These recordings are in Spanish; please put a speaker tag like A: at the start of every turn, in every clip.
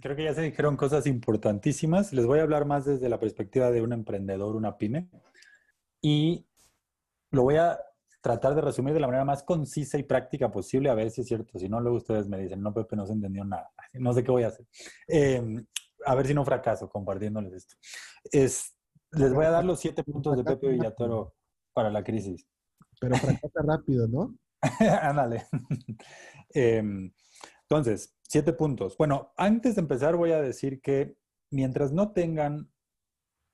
A: Creo que ya se dijeron cosas importantísimas. Les voy a hablar más desde la perspectiva de un emprendedor, una pyme. Y lo voy a tratar de resumir de la manera más concisa y práctica posible, a ver si es cierto. Si no, luego ustedes me dicen, no, Pepe, no se entendió nada. No sé qué voy a hacer. Em, a ver si no fracaso compartiéndoles esto. Es, les voy a dar los siete puntos de Pepe Villatoro para la crisis.
B: Pero fracasa rápido, ¿no?
A: Ándale. Em, entonces, siete puntos. Bueno, antes de empezar voy a decir que mientras no tengan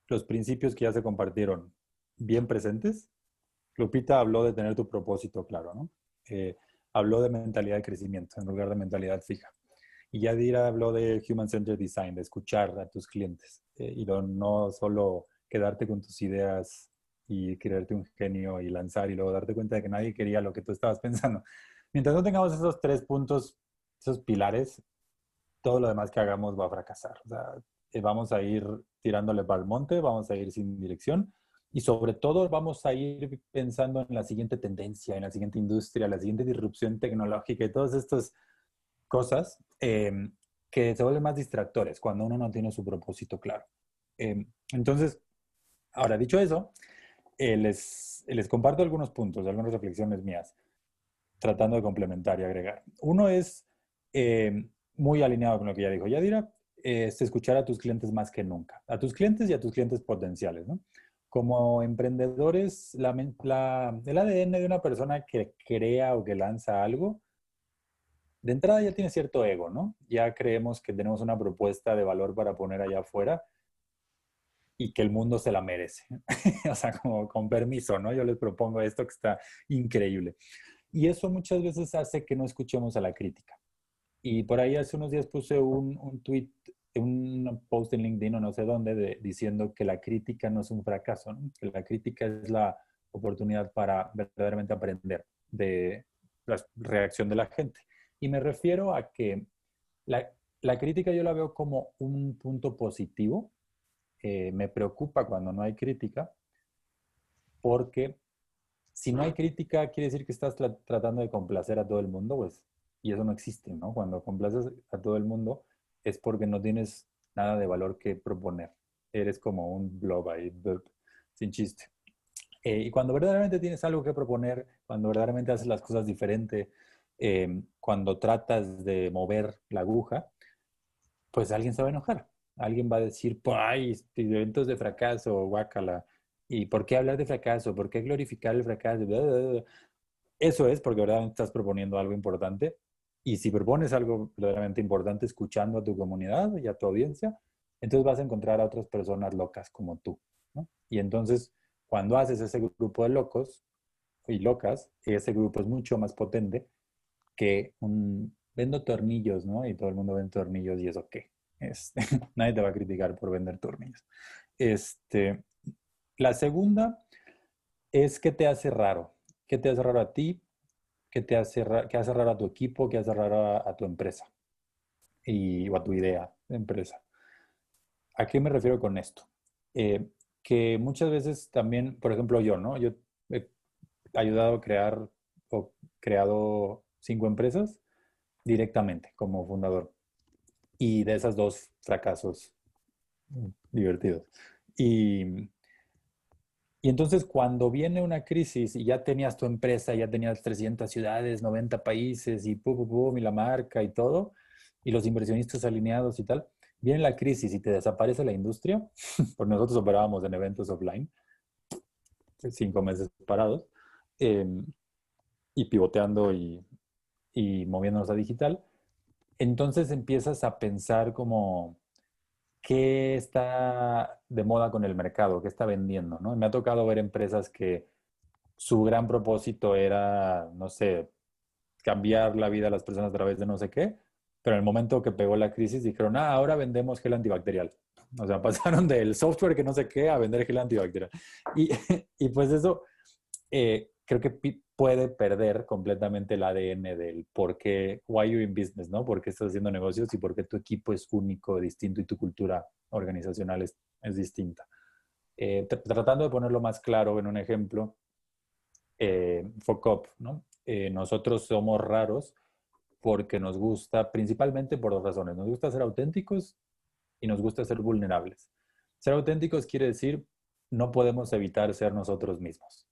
A: los principios que ya se compartieron bien presentes, Lupita habló de tener tu propósito claro, ¿no? Eh, habló de mentalidad de crecimiento en lugar de mentalidad fija. Y Yadira habló de Human Centered Design, de escuchar a tus clientes eh, y no solo quedarte con tus ideas y creerte un genio y lanzar y luego darte cuenta de que nadie quería lo que tú estabas pensando. Mientras no tengamos esos tres puntos, esos pilares, todo lo demás que hagamos va a fracasar. O sea, eh, vamos a ir tirándole para el monte, vamos a ir sin dirección y sobre todo vamos a ir pensando en la siguiente tendencia, en la siguiente industria, la siguiente disrupción tecnológica y todas estas cosas em, que se vuelven más distractores cuando uno no tiene su propósito claro. Em, entonces, ahora dicho eso, eh, les, les comparto algunos puntos, algunas reflexiones mías, tratando de complementar y agregar. Uno es em, muy alineado con lo que ya dijo Yadira, es escuchar a tus clientes más que nunca, a tus clientes y a tus clientes potenciales, ¿no? Como emprendedores, la, la, el ADN de una persona que crea o que lanza algo de entrada ya tiene cierto ego, ¿no? Ya creemos que tenemos una propuesta de valor para poner allá afuera y que el mundo se la merece. o sea, como con permiso, ¿no? Yo les propongo esto que está increíble. Y eso muchas veces hace que no escuchemos a la crítica. Y por ahí hace unos días puse un, un tweet, un post en LinkedIn o no sé dónde, diciendo que la crítica no es un fracaso, ¿no? que la crítica es la oportunidad para verdaderamente aprender de la reacción de la gente. Y me refiero a que la, la crítica yo la veo como un punto positivo. Eh, me preocupa cuando no hay crítica, porque si no hay crítica, quiere decir que estás tratando de complacer a todo el mundo, pues, y eso no existe, ¿no? Cuando complaces a todo el mundo es porque no tienes nada de valor que proponer. Eres como un blob ahí, sin chiste. Eh, y cuando verdaderamente tienes algo que proponer, cuando verdaderamente haces las cosas diferente, Em, cuando tratas de mover la aguja, pues alguien se va a enojar. Alguien va a decir, ay, eventos de fracaso, guácala. ¿Y por qué hablar de fracaso? ¿Por qué glorificar el fracaso? Eso es porque verdaderamente estás proponiendo algo importante. Y si propones algo verdaderamente importante escuchando a tu comunidad y a tu audiencia, entonces vas a encontrar a otras personas locas como tú. Y entonces, cuando haces ese grupo de locos y locas, ese grupo es mucho más potente que un, vendo tornillos, ¿no? Y todo el mundo vende tornillos y eso qué. Este, nadie te va a criticar por vender tornillos. Este, la segunda es qué te hace raro. ¿Qué te hace raro a ti? ¿Qué te hace, hace raro a tu equipo? ¿Qué hace raro a, tu empresa? Y, o a tu idea de empresa. ¿A qué me refiero con esto? Eh, que muchas veces también, por ejemplo, yo, ¿no? Yo he ayudado a crear o creado cinco empresas directamente como fundador. Y de esas dos fracasos divertidos. Y, y entonces cuando viene una crisis y ya tenías tu empresa, ya tenías 300 ciudades, 90 países y pum, pum, pum, y la marca y todo, y los inversionistas alineados y tal, viene la crisis y te desaparece la industria, porque nosotros operábamos en eventos offline, cinco meses parados, em, y pivoteando y y moviéndonos a digital, entonces empiezas a pensar como qué está de moda con el mercado, qué está vendiendo, ¿no? Me ha tocado ver empresas que su gran propósito era, no sé, cambiar la vida de las personas a través de no sé qué, pero en el momento que pegó la crisis dijeron, ah, ahora vendemos gel antibacterial. O sea, pasaron del software que no sé qué a vender gel antibacterial. Y, pues eso, eh, creo que puede perder completamente el ADN del por qué, why you're in business, ¿no? Por qué estás haciendo negocios y por qué tu equipo es único, distinto y tu cultura organizacional es, es distinta. Eh, tratando de ponerlo más claro en un ejemplo, eh, FOCOP, ¿no? Eh, nosotros somos raros porque nos gusta, principalmente por dos razones. Nos gusta ser auténticos y nos gusta ser vulnerables. Ser auténticos quiere decir no podemos evitar ser nosotros mismos.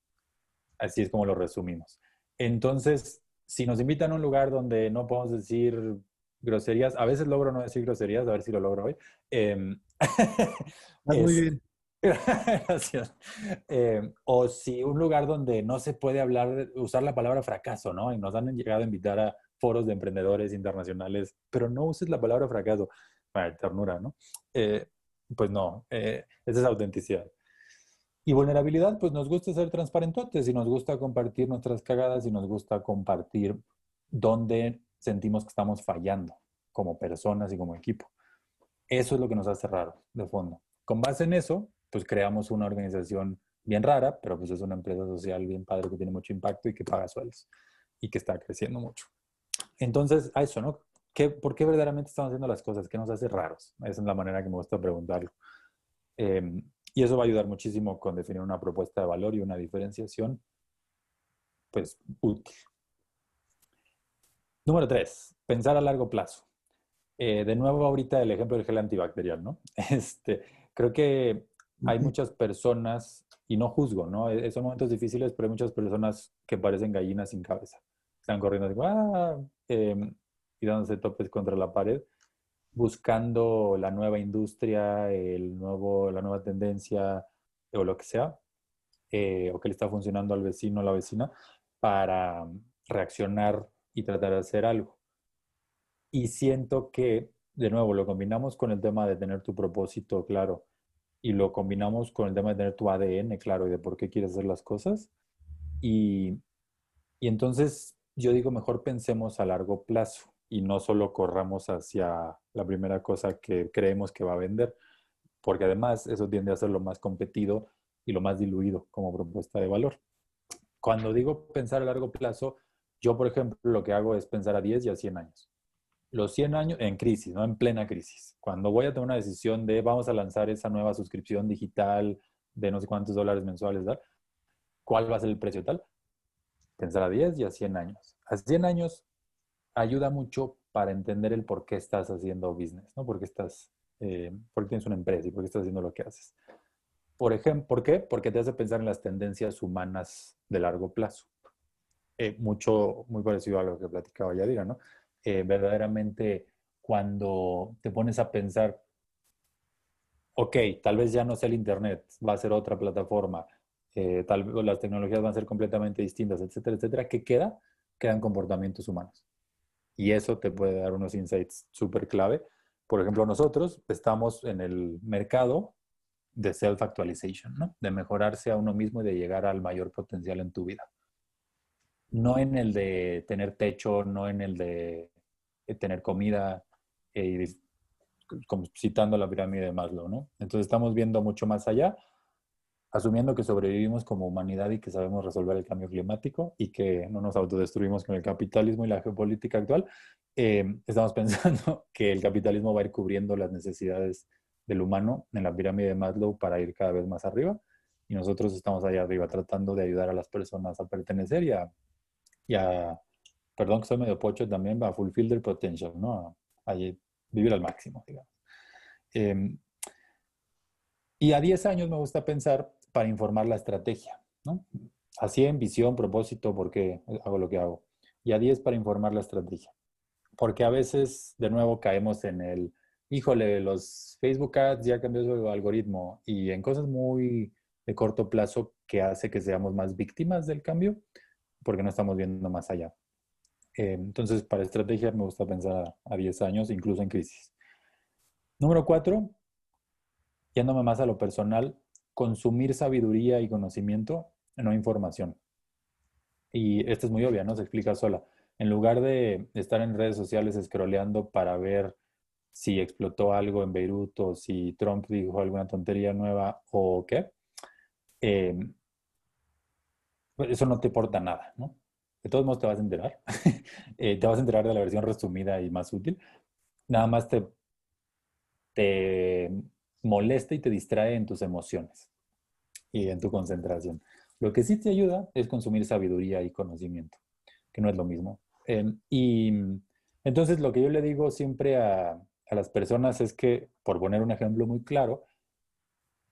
A: Así es como lo resumimos. Entonces, si nos invitan a un lugar donde no podemos decir groserías, a veces logro no decir groserías, a ver si lo logro hoy. Eh,
B: muy bien.
A: Gracias. Em, o si un lugar donde no se puede hablar, usar la palabra fracaso, ¿no? Y nos han llegado a invitar a foros de emprendedores internacionales, pero no uses la palabra fracaso. Para ternura, ¿no? Eh, pues no, eh, esa es autenticidad. Y vulnerabilidad, pues nos gusta ser transparentes y nos gusta compartir nuestras cagadas y nos gusta compartir dónde sentimos que estamos fallando como personas y como equipo. Eso es lo que nos hace raro, de fondo. Con base en eso, pues creamos una organización bien rara, pero pues es una empresa social bien padre que tiene mucho impacto y que paga sueldos y que está creciendo mucho. Entonces, a eso, ¿no? ¿Qué, ¿Por qué verdaderamente estamos haciendo las cosas? ¿Qué nos hace raros? Esa es la manera que me gusta preguntarlo. Eh, y eso va a ayudar muchísimo con definir una propuesta de valor y una diferenciación, pues, útil. Número tres, pensar a largo plazo. Eh, de nuevo, ahorita el ejemplo del gel antibacterial, ¿no? Este, creo que hay muchas personas, y no juzgo, ¿no? E-, son momentos difíciles, pero hay muchas personas que parecen gallinas sin cabeza. Están corriendo así, ¡ah! Em, y dándose topes contra la pared buscando la nueva industria, el nuevo, la nueva tendencia o lo que sea, eh, o que le está funcionando al vecino o la vecina, para reaccionar y tratar de hacer algo. Y siento que, de nuevo, lo combinamos con el tema de tener tu propósito claro y lo combinamos con el tema de tener tu ADN claro y de por qué quieres hacer las cosas. Y, y entonces yo digo, mejor pensemos a largo plazo y no solo corramos hacia la primera cosa que creemos que va a vender, porque además eso tiende a ser lo más competido y lo más diluido como propuesta de valor. Cuando digo pensar a largo plazo, yo, por ejemplo, lo que hago es pensar a 10 y a 100 años. Los 100 años en crisis, no en plena crisis. Cuando voy a tomar una decisión de vamos a lanzar esa nueva suscripción digital de no sé cuántos dólares mensuales, ¿cuál va a ser el precio tal? Pensar a 10 y a 100 años. A 100 años ayuda mucho para entender el por qué estás haciendo business, ¿no? Por qué estás, eh, tienes una empresa y por qué estás haciendo lo que haces. Por ejemplo, ¿por qué? Porque te hace pensar en las tendencias humanas de largo plazo. Eh, mucho, muy parecido a lo que platicaba Yadira, ¿no? Eh, verdaderamente, cuando te pones a pensar, ok, tal vez ya no sea el Internet, va a ser otra plataforma, tal vez las tecnologías van a ser completamente distintas, etcétera, etcétera, ¿qué queda? Quedan comportamientos humanos y eso te puede dar unos insights súper clave. Por ejemplo, nosotros estamos en el mercado de self-actualization, ¿no? De mejorarse a uno mismo y de llegar al mayor potencial en tu vida. No en el de tener techo, no en el de tener comida, eh, como citando la pirámide de Maslow, ¿no? Entonces estamos viendo mucho más allá asumiendo que sobrevivimos como humanidad y que sabemos resolver el cambio climático y que no nos autodestruimos con el capitalismo y la geopolítica actual, eh, estamos pensando que el capitalismo va a ir cubriendo las necesidades del humano en la pirámide de Maslow para ir cada vez más arriba y nosotros estamos ahí arriba tratando de ayudar a las personas a pertenecer y a, perdón que soy medio pocho también, a fulfill their potential, ¿no? A, vivir al máximo, digamos. Em, y a 10 años me gusta pensar para informar la estrategia, ¿no? Así en visión, propósito, por qué hago lo que hago. Y a 10 para informar la estrategia. Porque a veces, de nuevo, caemos en el, híjole, los Facebook Ads ya cambió su algoritmo y en cosas muy de corto plazo que hace que seamos más víctimas del cambio porque no estamos viendo más allá. Eh, entonces, para estrategia me gusta pensar a 10 años, incluso en crisis. Número 4, yéndome más a lo personal, consumir sabiduría y conocimiento, no información. Y esta es muy obvia, ¿no? Se explica sola. En lugar de estar en redes sociales scrolleando para ver si explotó algo en Beirut o si Trump dijo alguna tontería nueva o qué, em, pues eso no te aporta nada, ¿no? De todos modos te vas a enterar. Eh, te vas a enterar de la versión resumida y más útil. Nada más te, te molesta y te distrae en tus emociones y en tu concentración. Lo que sí te ayuda es consumir sabiduría y conocimiento, que no es lo mismo. Em, y Entonces, lo que yo le digo siempre a, a las personas es que, por poner un ejemplo muy claro,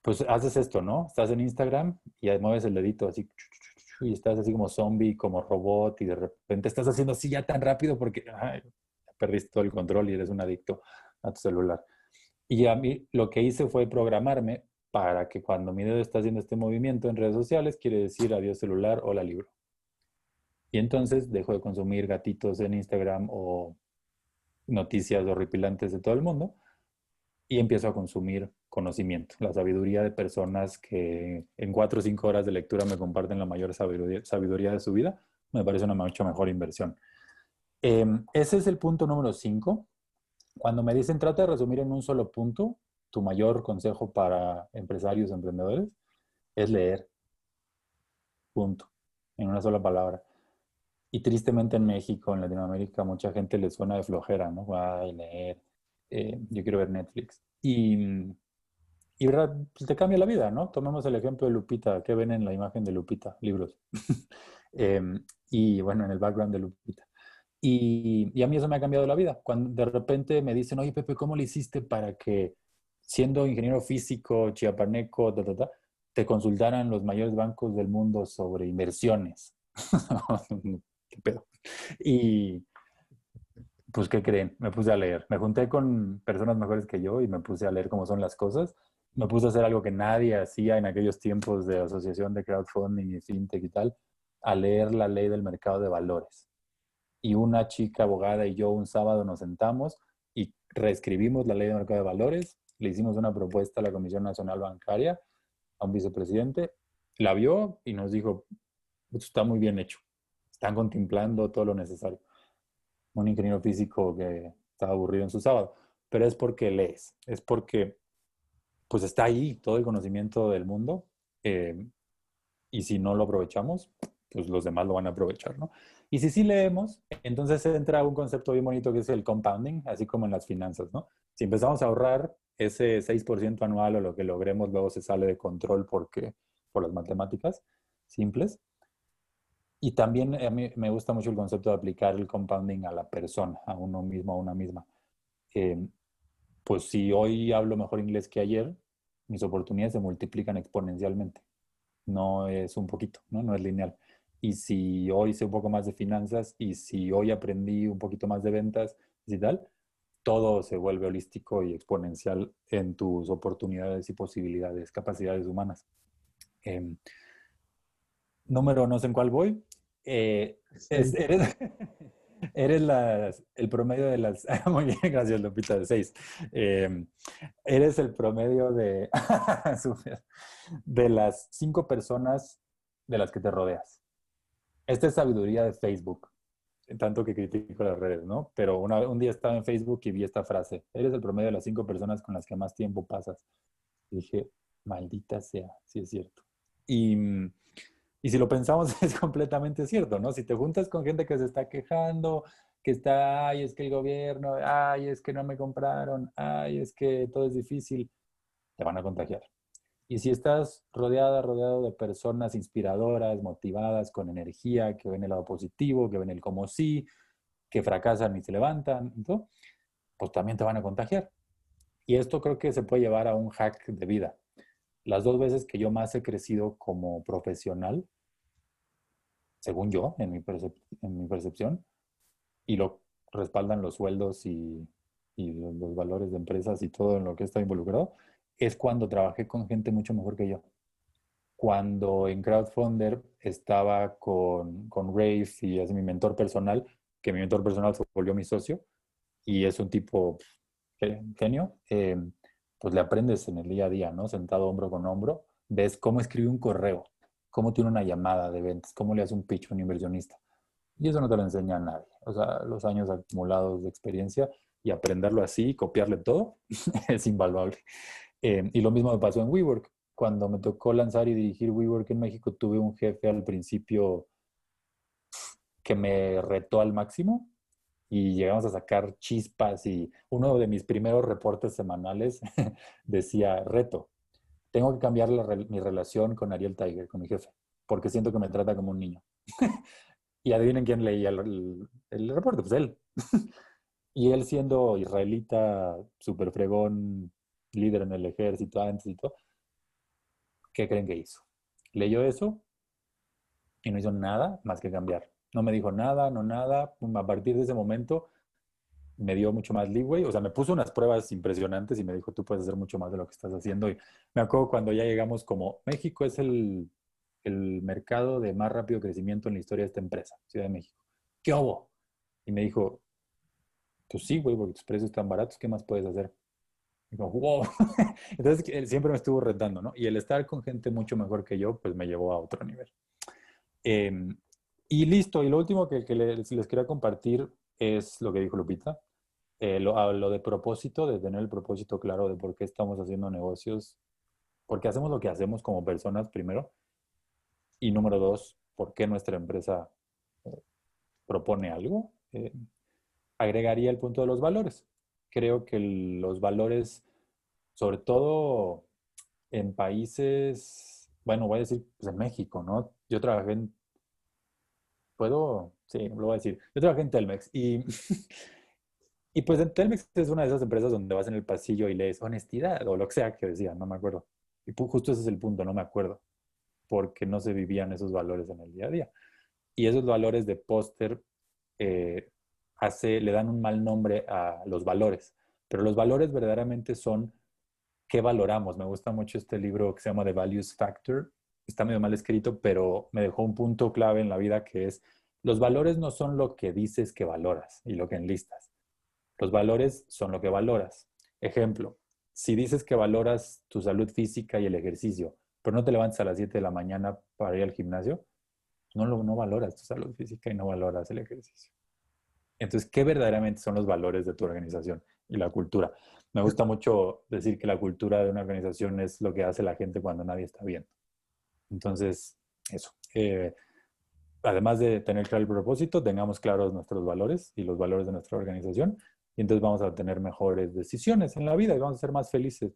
A: pues haces esto, ¿no? Estás en Instagram y mueves el dedito así y estás así como zombie, como robot y de repente estás haciendo así ya tan rápido porque perdiste todo el control y eres un adicto a tu celular. Y a mí lo que hice fue programarme para que cuando mi dedo está haciendo este movimiento en redes sociales, quiere decir adiós celular, o la libro. Y entonces dejo de consumir gatitos en Instagram o noticias horripilantes de todo el mundo y empiezo a consumir conocimiento, la sabiduría de personas que en cuatro o cinco horas de lectura me comparten la mayor sabiduría, de su vida, me parece una mucho mejor inversión. Em, ese es el punto número cinco. Cuando me dicen trata de resumir en un solo punto, tu mayor consejo para empresarios, emprendedores, es leer. Punto. En una sola palabra. Y tristemente en México, en Latinoamérica, mucha gente le suena de flojera, ¿no? Ay, leer. Eh, yo quiero ver Netflix. Y, y pues te cambia la vida, ¿no? Tomemos el ejemplo de Lupita. ¿Qué ven en la imagen de Lupita? Libros. Em, y bueno, en el background de Lupita. Y, y, a mí eso me ha cambiado la vida. Cuando de repente me dicen, oye, Pepe, ¿cómo le hiciste para que siendo ingeniero físico, chiapaneco, te consultaran los mayores bancos del mundo sobre inversiones. ¿Qué pedo? Y pues, ¿qué creen? Me puse a leer. Me junté con personas mejores que yo y me puse a leer cómo son las cosas. Me puse a hacer algo que nadie hacía en aquellos tiempos de asociación de crowdfunding y fintech y tal, a leer la ley del mercado de valores. Y una chica abogada y yo un sábado nos sentamos y reescribimos la ley del mercado de valores le hicimos una propuesta a la Comisión Nacional Bancaria, a un vicepresidente, la vio y nos dijo, está muy bien hecho, están contemplando todo lo necesario. Un ingeniero físico que estaba aburrido en su sábado, pero es porque lees, es porque pues está ahí todo el conocimiento del mundo eh, y si no lo aprovechamos, pues los demás lo van a aprovechar, ¿no? Y si sí leemos, entonces entra un concepto bien bonito que es el compounding, así como en las finanzas, ¿no? Si empezamos a ahorrar ese 6% anual o lo que logremos luego se sale de control porque, por las matemáticas simples. Y también a mí me gusta mucho el concepto de aplicar el compounding a la persona, a uno mismo, a una misma. Eh, pues si hoy hablo mejor inglés que ayer, mis oportunidades se multiplican exponencialmente. No es un poquito, ¿no? No es lineal. Y si hoy sé un poco más de finanzas y si hoy aprendí un poquito más de ventas y tal, todo se vuelve holístico y exponencial en tus oportunidades y posibilidades, capacidades humanas. Em, número, no sé en cuál voy. Eh, eres, el promedio de las... Muy bien, gracias Lupita, de seis. Em, eres el promedio de, de las cinco personas de las que te rodeas. Esta es sabiduría de Facebook tanto que critico las redes, ¿no? Pero un día estaba en Facebook y vi esta frase, eres el promedio de las cinco personas con las que más tiempo pasas. Dije, maldita sea, sí es cierto. Y, y si lo pensamos es completamente cierto, ¿no? Si te juntas con gente que se está quejando, que está, ay, es que el gobierno, ay, es que no me compraron, ay, es que todo es difícil, te van a contagiar. Y si estás rodeada, rodeado de personas inspiradoras, motivadas, con energía, que ven el lado positivo, que ven el como sí, que fracasan y se levantan, pues también te van a contagiar. Y esto creo que se puede llevar a un hack de vida. Las dos veces que yo más he crecido como profesional, según yo, en mi, en mi percepción, y lo respaldan los sueldos y, y los valores de empresas y todo en lo que está involucrado, es cuando trabajé con gente mucho mejor que yo. Cuando en Crowdfunder estaba con, con Rafe y es mi mentor personal, que mi mentor personal se volvió mi socio y es un tipo genio, eh, pues le aprendes en el día a día, ¿no? Sentado hombro con hombro, ves cómo escribe un correo, cómo tiene una llamada de ventas, cómo le hace un pitch a un inversionista. Y eso no te lo enseña a nadie. O sea, los años acumulados de experiencia y aprenderlo así, copiarle todo, es invaluable. Eh, y lo mismo me pasó en WeWork. Cuando me tocó lanzar y dirigir WeWork en México, tuve un jefe al principio que me retó al máximo y llegamos a sacar chispas y uno de mis primeros reportes semanales decía, reto, tengo que cambiar mi relación con Ariel Tiger, con mi jefe, porque siento que me trata como un niño. y adivinen quién leía el, el reporte, pues él. Y él siendo israelita, súper fregón, líder en el ejército antes y todo, ¿qué creen que hizo? Leyó eso y no hizo nada más que cambiar. No me dijo nada, no nada. A partir de ese momento me dio mucho más leeway. O sea, me puso unas pruebas impresionantes y me dijo, tú puedes hacer mucho más de lo que estás haciendo. Y me acuerdo cuando ya llegamos como, México es el, el mercado de más rápido crecimiento en la historia de esta empresa, Ciudad de México. ¿Qué hubo? Y me dijo, pues sí, güey, porque tus precios están baratos, ¿qué más puedes hacer? Entonces, siempre me estuvo retando, ¿no? Y el estar con gente mucho mejor que yo, pues me llevó a otro nivel. Em, y listo, y lo último que, les, quería compartir es lo que dijo Lupita, eh, lo, lo, de propósito, de tener el propósito claro de por qué estamos haciendo negocios, por qué hacemos lo que hacemos como personas primero, y número dos, por qué nuestra empresa eh, propone algo. Eh, agregaría el punto de los valores. Creo que los valores, sobre todo en países, bueno, voy a decir pues en México, ¿no? Yo trabajé en, puedo, sí, lo voy a decir, yo trabajé en Telmex y, y pues en Telmex es una de esas empresas donde vas en el pasillo y lees honestidad o lo que sea que decía, no me acuerdo. Y justo ese es el punto, no me acuerdo, porque no se vivían esos valores en el día a día. Y esos valores de póster eh, le dan un mal nombre a los valores, pero los valores verdaderamente son qué valoramos. Me gusta mucho este libro que se llama The Values Factor. Está medio mal escrito, pero me dejó un punto clave en la vida que es, los valores no son lo que dices que valoras y lo que enlistas. Los valores son lo que valoras. Ejemplo, si dices que valoras tu salud física y el ejercicio, pero no te levantas a las 7 de la mañana para ir al gimnasio, no, no valoras tu salud física y no valoras el ejercicio. Entonces, ¿qué verdaderamente son los valores de tu organización y la cultura? Me gusta mucho decir que la cultura de una organización es lo que hace la gente cuando nadie está viendo. Entonces, eso. Eh, además de tener claro el propósito, tengamos claros nuestros valores y los valores de nuestra organización y entonces vamos a tener mejores decisiones en la vida y vamos a ser más felices.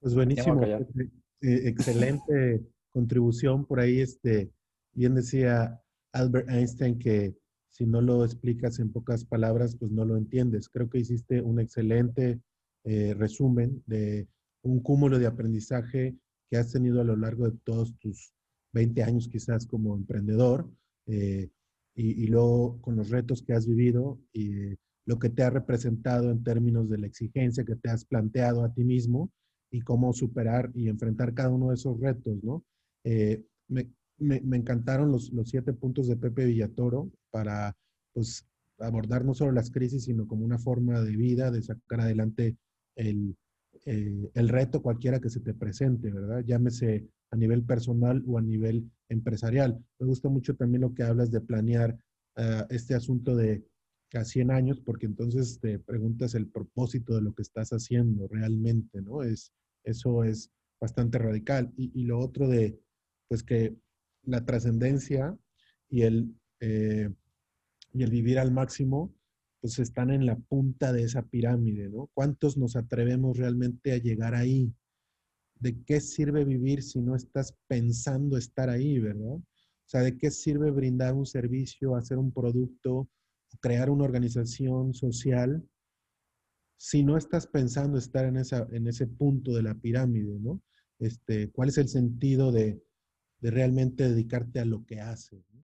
B: Pues buenísimo. Eh, excelente contribución por ahí. Este, bien decía Albert Einstein que si no lo explicas en pocas palabras, pues no lo entiendes. Creo que hiciste un excelente eh, resumen de un cúmulo de aprendizaje que has tenido a lo largo de todos tus 20 años quizás como emprendedor eh, y, luego con los retos que has vivido y lo que te ha representado en términos de la exigencia que te has planteado a ti mismo y cómo superar y enfrentar cada uno de esos retos, ¿no? Eh, me, me, encantaron los, los, siete puntos de Pepe Villatoro para pues, abordar no solo las crisis, sino como una forma de vida, de sacar adelante el, eh, el reto cualquiera que se te presente, ¿verdad? Llámese a nivel personal o a nivel empresarial. Me gusta mucho también lo que hablas de planear uh, este asunto de a 100 años, porque entonces te preguntas el propósito de lo que estás haciendo realmente, ¿no? Es, eso es bastante radical. Y, y lo otro de, pues que la trascendencia y el, eh, y el vivir al máximo, pues están en la punta de esa pirámide, ¿no? ¿Cuántos nos atrevemos realmente a llegar ahí? ¿De qué sirve vivir si no estás pensando estar ahí, verdad? O sea, ¿de qué sirve brindar un servicio, hacer un producto, crear una organización social si no estás pensando estar en, esa, en ese punto de la pirámide, ¿no? Este, ¿Cuál es el sentido de, de realmente dedicarte a lo que haces.